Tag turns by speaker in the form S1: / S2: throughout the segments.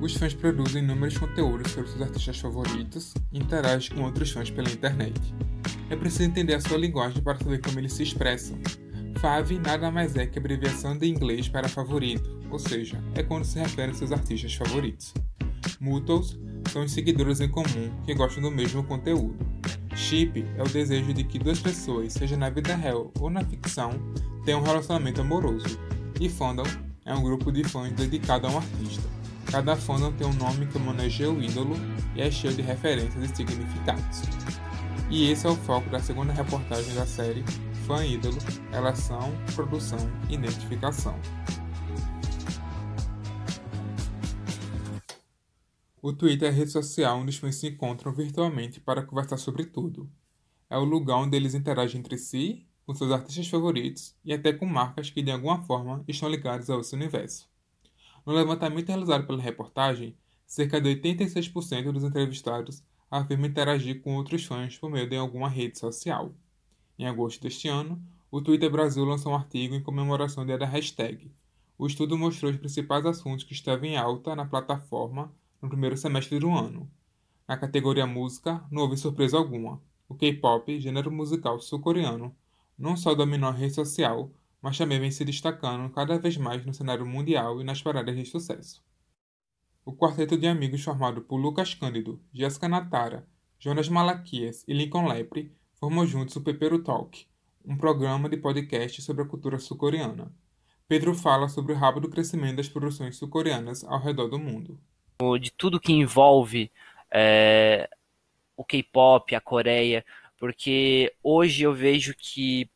S1: Os fãs produzem inúmeros conteúdos sobre seus artistas favoritos e interagem com outros fãs pela internet. É preciso entender a sua linguagem para saber como eles se expressam. Fave nada mais é que a abreviação de inglês para favorito, ou seja, é quando se refere aos seus artistas favoritos. Mutuals são os seguidores em comum que gostam do mesmo conteúdo. Ship é o desejo de que duas pessoas, seja na vida real ou na ficção, tenham um relacionamento amoroso. E fandom é um grupo de fãs dedicado a um artista. Cada fandom tem um nome que homenageia o ídolo e é cheio de referências e significados. E esse é o foco da segunda reportagem da série Fã Ídolo, Relação, Produção e Identificação. O Twitter é a rede social onde os fãs se encontram virtualmente para conversar sobre tudo. É o lugar onde eles interagem entre si, com seus artistas favoritos e até com marcas que de alguma forma estão ligadas a esse universo. No levantamento realizado pela reportagem, cerca de 86% dos entrevistados afirmam interagir com outros fãs por meio de alguma rede social. Em agosto deste ano, o Twitter Brasil lançou um artigo em comemoração da hashtag. O estudo mostrou os principais assuntos que estavam em alta na plataforma no primeiro semestre do ano. Na categoria música, não houve surpresa alguma. O K-pop, gênero musical sul-coreano, não só dominou a rede social, mas também vem se destacando cada vez mais no cenário mundial e nas paradas de sucesso. O quarteto de amigos formado por Lucas Cândido, Jéssica Natara, Jonas Malaquias e Lincoln Lepre formou juntos o Pepero Talk, um programa de podcast sobre a cultura sul-coreana. Pedro fala sobre o rápido crescimento das produções sul-coreanas ao redor do mundo
S2: de tudo que envolve é, o K-pop, a Coreia, porque hoje eu vejo que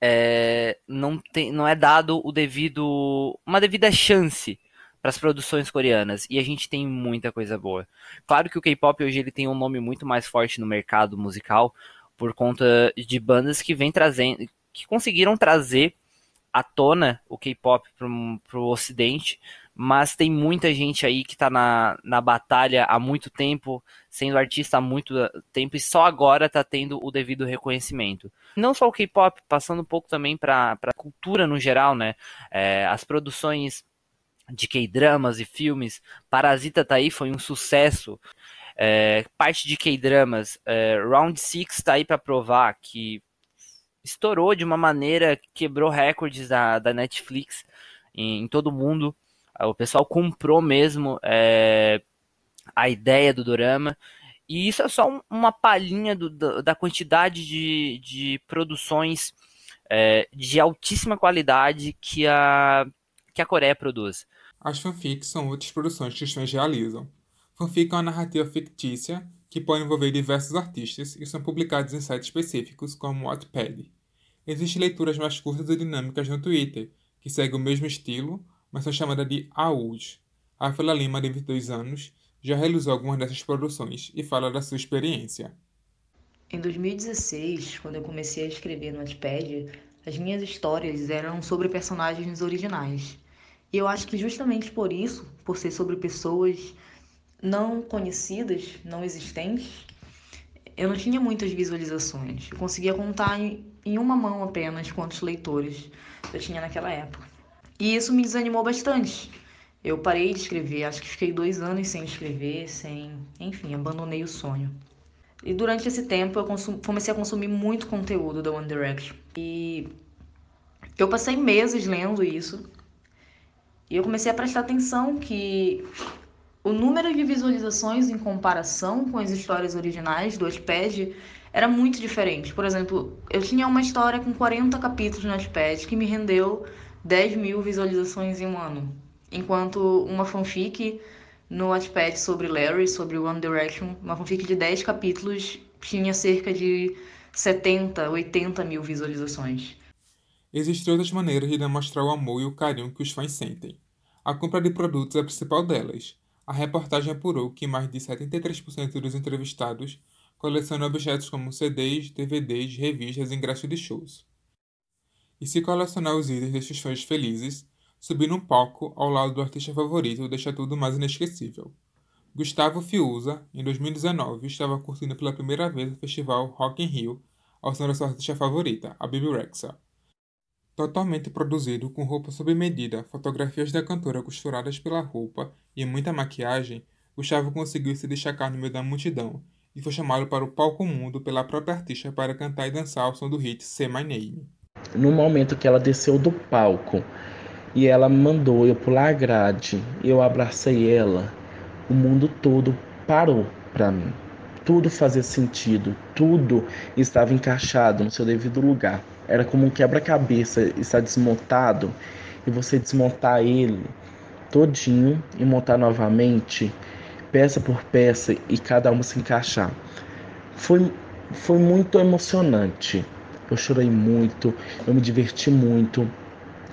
S2: é, não, tem, não é dado o devido uma devida chance para as produções coreanas e a gente tem muita coisa boa. Claro que o K-pop hoje ele tem um nome muito mais forte no mercado musical por conta de bandas que vem trazendo, que conseguiram trazer à tona o K-pop para o Ocidente mas tem muita gente aí que está na, na batalha há muito tempo, sendo artista há muito tempo e só agora está tendo o devido reconhecimento. Não só o K-pop, passando um pouco também para a cultura no geral, né? É, as produções de K-dramas e filmes, Parasita tá aí, foi um sucesso. É, parte de K-dramas, é, Round 6 está aí para provar que estourou de uma maneira que quebrou recordes da, da Netflix em, em todo o mundo. O pessoal comprou mesmo é, a ideia do dorama. E isso é só uma palhinha do, da quantidade de, de produções é, de altíssima qualidade que a, que a Coreia produz.
S1: As fanfics são outras produções que os fãs realizam. Fanfic é uma narrativa fictícia que pode envolver diversos artistas e são publicados em sites específicos como o Wattpad. Existem leituras mais curtas e dinâmicas no Twitter, que seguem o mesmo estilo, mas são chamadas de AUD. Rafaela Lima, de 22 anos, já realizou algumas dessas produções e fala da sua experiência.
S3: Em 2016, quando eu comecei a escrever no Wattpad, as minhas histórias eram sobre personagens originais. E eu acho que justamente por isso, por ser sobre pessoas não conhecidas, não existentes, eu não tinha muitas visualizações. Eu conseguia contar em uma mão apenas quantos leitores eu tinha naquela época. E isso me desanimou bastante. Eu parei de escrever, acho que fiquei dois anos sem escrever, sem. Enfim, abandonei o sonho. E durante esse tempo eu consum... comecei a consumir muito conteúdo da One Direction. E eu passei meses lendo isso. E eu comecei a prestar atenção que o número de visualizações em comparação com as histórias originais do Wattpad era muito diferente. Por exemplo, eu tinha uma história com 40 capítulos no Wattpad que me rendeu 10 mil visualizações em um ano. Enquanto uma fanfic no Wattpad sobre Larry, sobre One Direction, uma fanfic de 10 capítulos, tinha cerca de 70, 80 mil visualizações.
S1: Existem outras maneiras de demonstrar o amor e o carinho que os fãs sentem. A compra de produtos é a principal delas. A reportagem apurou que mais de 73% dos entrevistados colecionam objetos como CDs, DVDs, revistas e ingressos de shows. E se colecionar os itens destes fãs felizes, subir num palco ao lado do artista favorito deixa tudo mais inesquecível. Gustavo Fiuza, em 2019, estava curtindo pela primeira vez o festival Rock in Rio ao som da sua artista favorita, a Bibi Rexa. Totalmente produzido com roupa sob medida, fotografias da cantora costuradas pela roupa e muita maquiagem, Gustavo conseguiu se destacar no meio da multidão e foi chamado para o palco mundo pela própria artista para cantar e dançar ao som do hit Say My Name.
S4: No momento que ela desceu do palco e ela mandou eu pular a grade, eu abracei ela, o mundo todo parou para mim. Tudo fazia sentido, tudo estava encaixado no seu devido lugar. Era como um quebra-cabeça estar desmontado e você desmontar ele todinho e montar novamente, peça por peça e cada uma se encaixar. Foi, foi muito emocionante. Eu chorei muito, eu me diverti muito.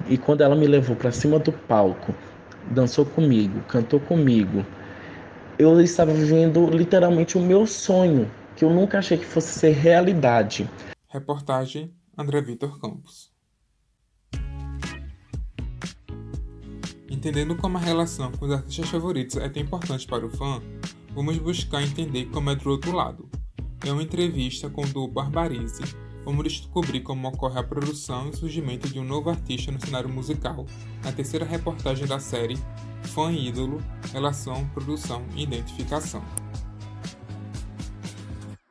S4: E quando ela me levou para cima do palco, dançou comigo, cantou comigo, eu estava vivendo literalmente o meu sonho, que eu nunca achei que fosse ser realidade.
S1: Reportagem André Vitor Campos. Entendendo como a relação com os artistas favoritos é tão importante para o fã, vamos buscar entender como é do outro lado. Em uma entrevista com o duo Barbarize, vamos descobrir como ocorre a produção e surgimento de um novo artista no cenário musical, na terceira reportagem da série Fã Ídolo, Relação, Produção e Identificação.